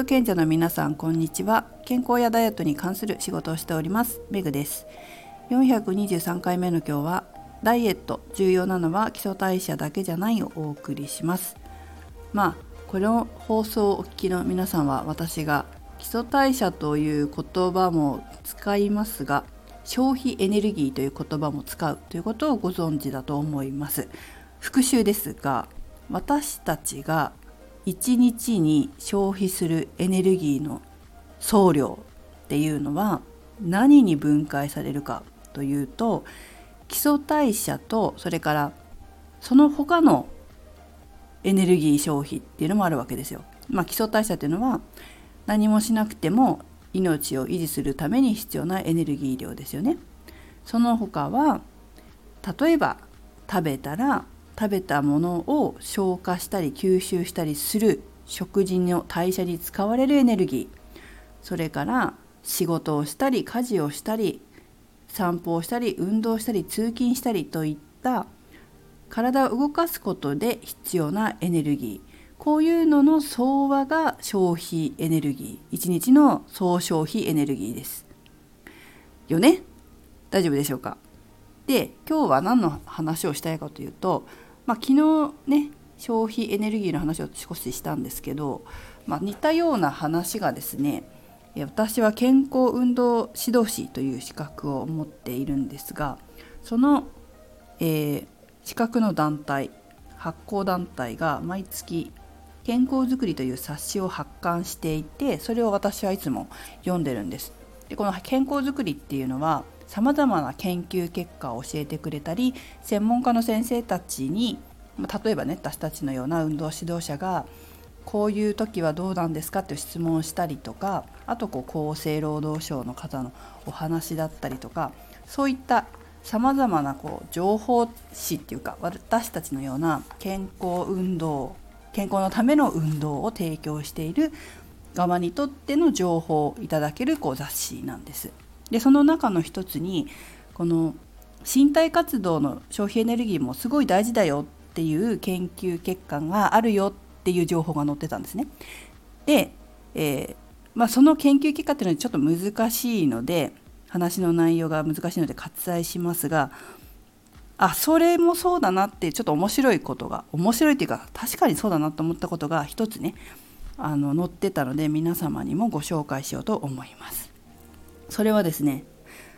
ト賢者の皆さんこんにちは。健康やダイエットに関する仕事をしております。メグです。423回目の今日はダイエット重要なのは基礎代謝だけじゃないをお送りします。まあこの放送をお聞きの皆さんは私が基礎代謝という言葉も使いますが消費エネルギーという言葉も使うということをご存知だと思います。復習ですが私たちが1日に消費するエネルギーの総量っていうのは何に分解されるかというと基礎代謝とそれからその他のエネルギー消費っていうのもあるわけですよ。まあ、基礎代謝っていうのは何もしなくても命を維持するために必要なエネルギー量ですよね。その他は例えば食べたら食べたものを消化したり吸収したりする食事の代謝に使われるエネルギー。それから仕事をしたり家事をしたり散歩をしたり運動したり通勤したりといった体を動かすことで必要なエネルギー。こういうのの総和が消費エネルギー。1日の総消費エネルギーです。よね？大丈夫でしょうか？で今日は何の話をしたいかというとまあ、昨日ね消費エネルギーの話を少ししたんですけど、まあ、似たような話がですね私は健康運動指導士という資格を持っているんですがその、えー、資格の団体発行団体が毎月健康づくりという冊子を発刊していてそれを私はいつも読んでるんです。でこの健康づくりっていうのはさまざまな研究結果を教えてくれたり専門家の先生たちに例えばね私たちのような運動指導者がこういう時はどうなんですかって質問したりとかあとこう厚生労働省の方のお話だったりとかそういったさまざまなこう情報誌っていうか私たちのような健康運動健康のための運動を提供している側にとっての情報をいただけるこう雑誌なんです。でその中の一つにこの身体活動の消費エネルギーもすごい大事だよっていう研究結果があるよっていう情報が載ってたんですね。で、えー、まあ、その研究結果っていうのはちょっと難しいので話の内容が難しいので割愛しますがあそれもそうだなってちょっと面白いことが面白いっていうか確かにそうだなと思ったことが一つねあの載ってたので皆様にもご紹介しようと思います。それはですね、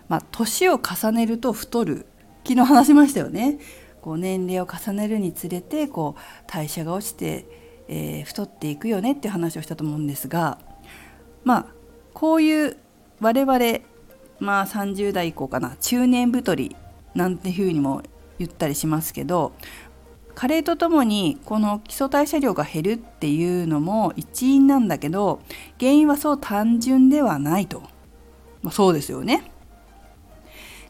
まあ、年を重ねると太る。昨日話しましたよね。こう年齢を重ねるにつれてこう代謝が落ちて、えー、太っていくよねっていう話をしたと思うんですがまあこういう我々まあ30代以降かな中年太りなんていうふうにも言ったりしますけど加齢とともにこの基礎代謝量が減るっていうのも一因なんだけど原因はそう単純ではないと。まあ、そうですよね。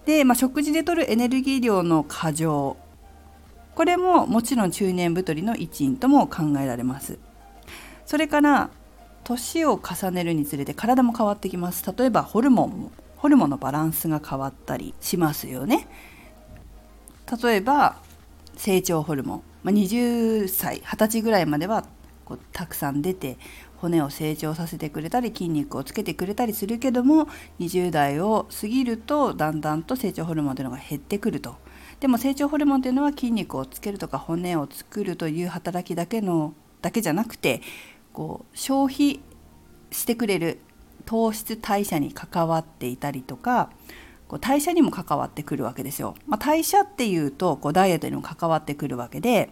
で、まあ、食事で摂るエネルギー量の過剰これももちろん中年太りの一因とも考えられます。それから年を重ねるにつれて体も変わってきます。例えばホルモンもホルモンのバランスが変わったりしますよね。例えば成長ホルモン、まあ、20歳20歳ぐらいまではこうたくさん出て骨を成長させてくれたり筋肉をつけてくれたりするけども20代を過ぎるとだんだんと成長ホルモンというのが減ってくると。でも成長ホルモンというのは筋肉をつけるとか骨を作るという働きだけのだけじゃなくてこう消費してくれる糖質代謝に関わっていたりとかこう代謝にも関わってくるわけですよ。まあ、代謝っていうとこうダイエットにも関わってくるわけで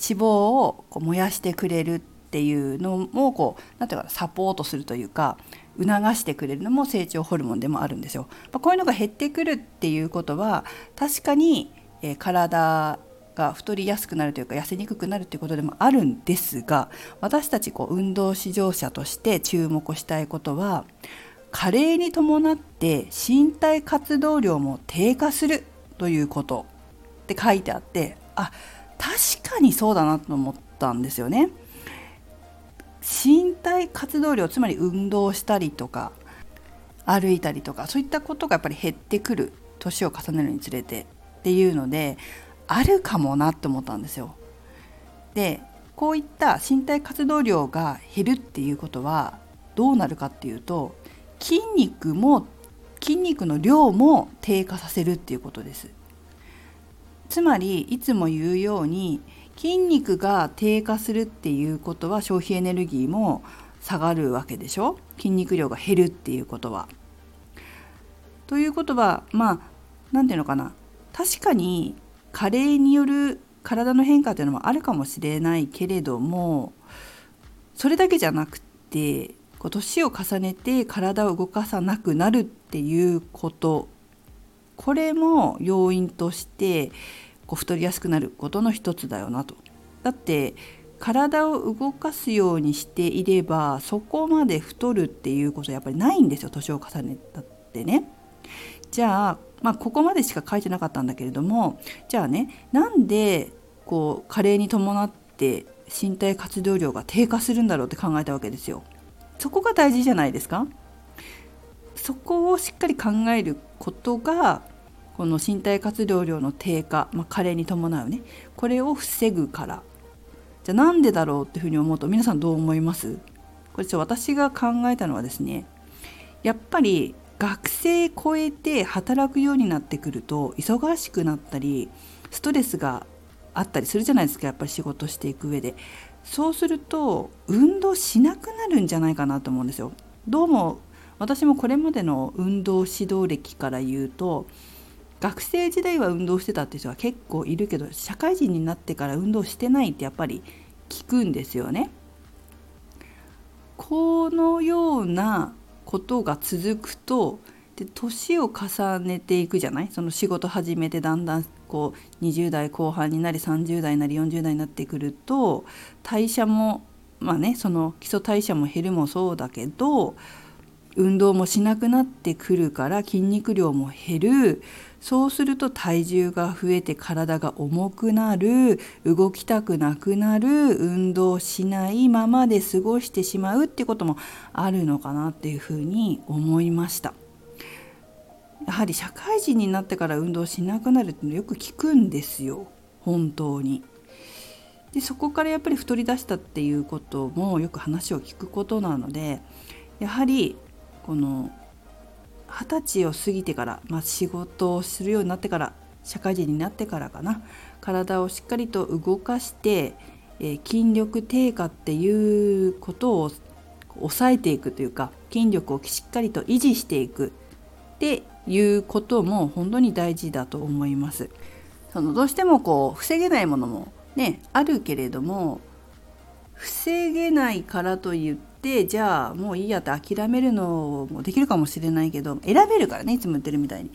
脂肪をこう燃やしてくれるっていうのもこう何て言うかサポートするというか促してくれるのも成長ホルモンでもあるんですよ。まあ、こういうのが減ってくるっていうことは確かに、え、体が太りやすくなるというか痩せにくくなるということでもあるんですが私たちこう運動指導者として注目したいことは加齢に伴って身体活動量も低下するということって書いてあってあ確かにそうだなと思ったんですよね。体活動量つまり運動したりとか歩いたりとかそういったことがやっぱり減ってくる年を重ねるにつれてっていうのであるかもなって思ったんですよ。でこういった身体活動量が減るっていうことはどうなるかっていうと筋肉も筋肉の量も低下させるっていうことですつまりいつも言うように筋肉が低下するっていうことは消費エネルギーも下がるわけでしょ？筋肉量が減るっていうことは。ということはまあ何て言うのかな？確かに加齢による体の変化というのもあるかもしれないけれどもそれだけじゃなくて年を重ねて体を動かさなくなるっていうこと。これも要因としてこう太りやすくなることの一つだよなと。だって体を動かすようにしていればそこまで太るっていうことはやっぱりないんですよ年を重ねたってね。じゃあまあここまでしか書いてなかったんだけれどもじゃあねなんでこう加齢に伴って身体活動量が低下するんだろうって考えたわけですよ。そこが大事じゃないですかそこをしっかり考えることがこの身体活動量の低下、まあ、加齢に伴うねこれを防ぐから。じゃあなんでだろうっていうふうに思うと皆さんどう思います？これちょ私が考えたのはですねやっぱり学生超えて働くようになってくると忙しくなったりストレスがあったりするじゃないですかやっぱり仕事していく上で。そうすると運動しなくなるんじゃないかなと思うんですよ。どうも私もこれまでの運動指導歴から言うと学生時代は運動してたって人は結構いるけど社会人になってから運動してないってやっぱり聞くんですよね。このようなことが続くとで年を重ねていくじゃない？その仕事始めてだんだんこう20代後半になり30代になり40代になってくると代謝もまあねその基礎代謝も減るもそうだけど運動もしなくなってくるから筋肉量も減るそうすると体重が増えて体が重くなる動きたくなくなる運動しないままで過ごしてしまうってこともあるのかなっていうふうに思いました。やはり社会人になってから運動しなくなるっていうのよく聞くんですよ本当に。でそこからやっぱり太り出したっていうこともよく話を聞くことなのでやはりこの二十歳を過ぎてから、まあ、仕事をするようになってから社会人になってからかな体をしっかりと動かして、えー、筋力低下っていうことを抑えていくというか筋力をしっかりと維持していくっていうことも本当に大事だと思います。そのどうしてもこう防げないものもねあるけれども防げないからといってじゃあもういいやって諦めるのもできるかもしれないけど選べるからねいつも言ってるみたいに。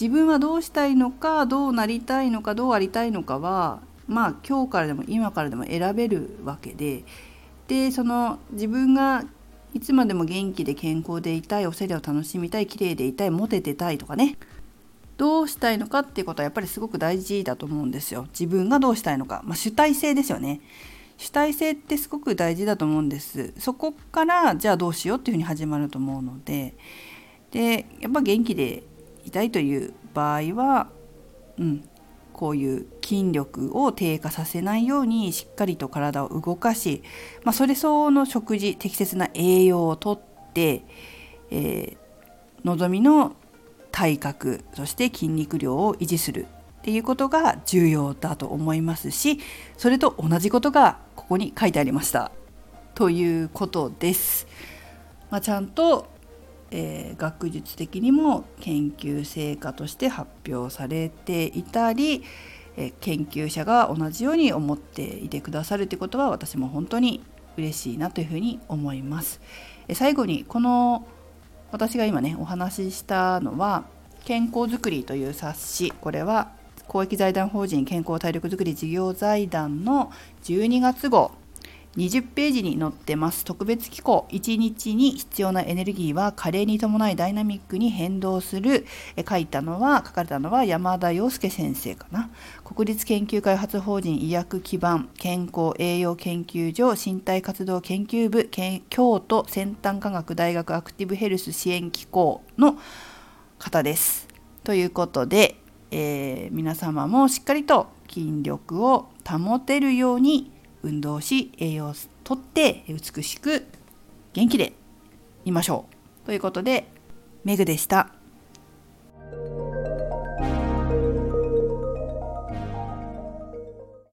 自分はどうしたいのかどうなりたいのかどうありたいのかはまあ今日からでも今からでも選べるわけで。でその自分がいつまでも元気で健康でいたいおしゃれを楽しみたい綺麗でいたいモテてたいとかね。どうしたいのかっていうことはやっぱりすごく大事だと思うんですよ。自分がどうしたいのか、まあ、主体性ですよね。主体性ってすごく大事だと思うんです。そこからじゃあどうしようっていうふうに始まると思うので。でやっぱ元気でいたいという場合はうんこういう筋力を低下させないようにしっかりと体を動かし、まあ、それ相応の食事適切な栄養をとって、えー、望みの体格そして筋肉量を維持する。っていうことが重要だと思いますしそれと同じことがここに書いてありましたということです。まあ、ちゃんと、えー、学術的にも研究成果として発表されていたり、えー、研究者が同じように思っていてくださるということは私も本当に嬉しいなというふうに思います。え最後にこの私が今ねお話ししたのは「健康づくり」という冊子これは公益財団法人健康体力づくり事業財団の12月号。20ページに載ってます。特別機構。1日に必要なエネルギーは加齢に伴いダイナミックに変動する。え書いたのは書かれたのは山田洋介先生かな。国立研究開発法人医薬基盤。健康栄養研究所。身体活動研究部。京都先端科学大学アクティブヘルス支援機構の方です。ということでえー、皆様もしっかりと筋力を保てるように運動し栄養をとって美しく元気でいましょうということでメグでした。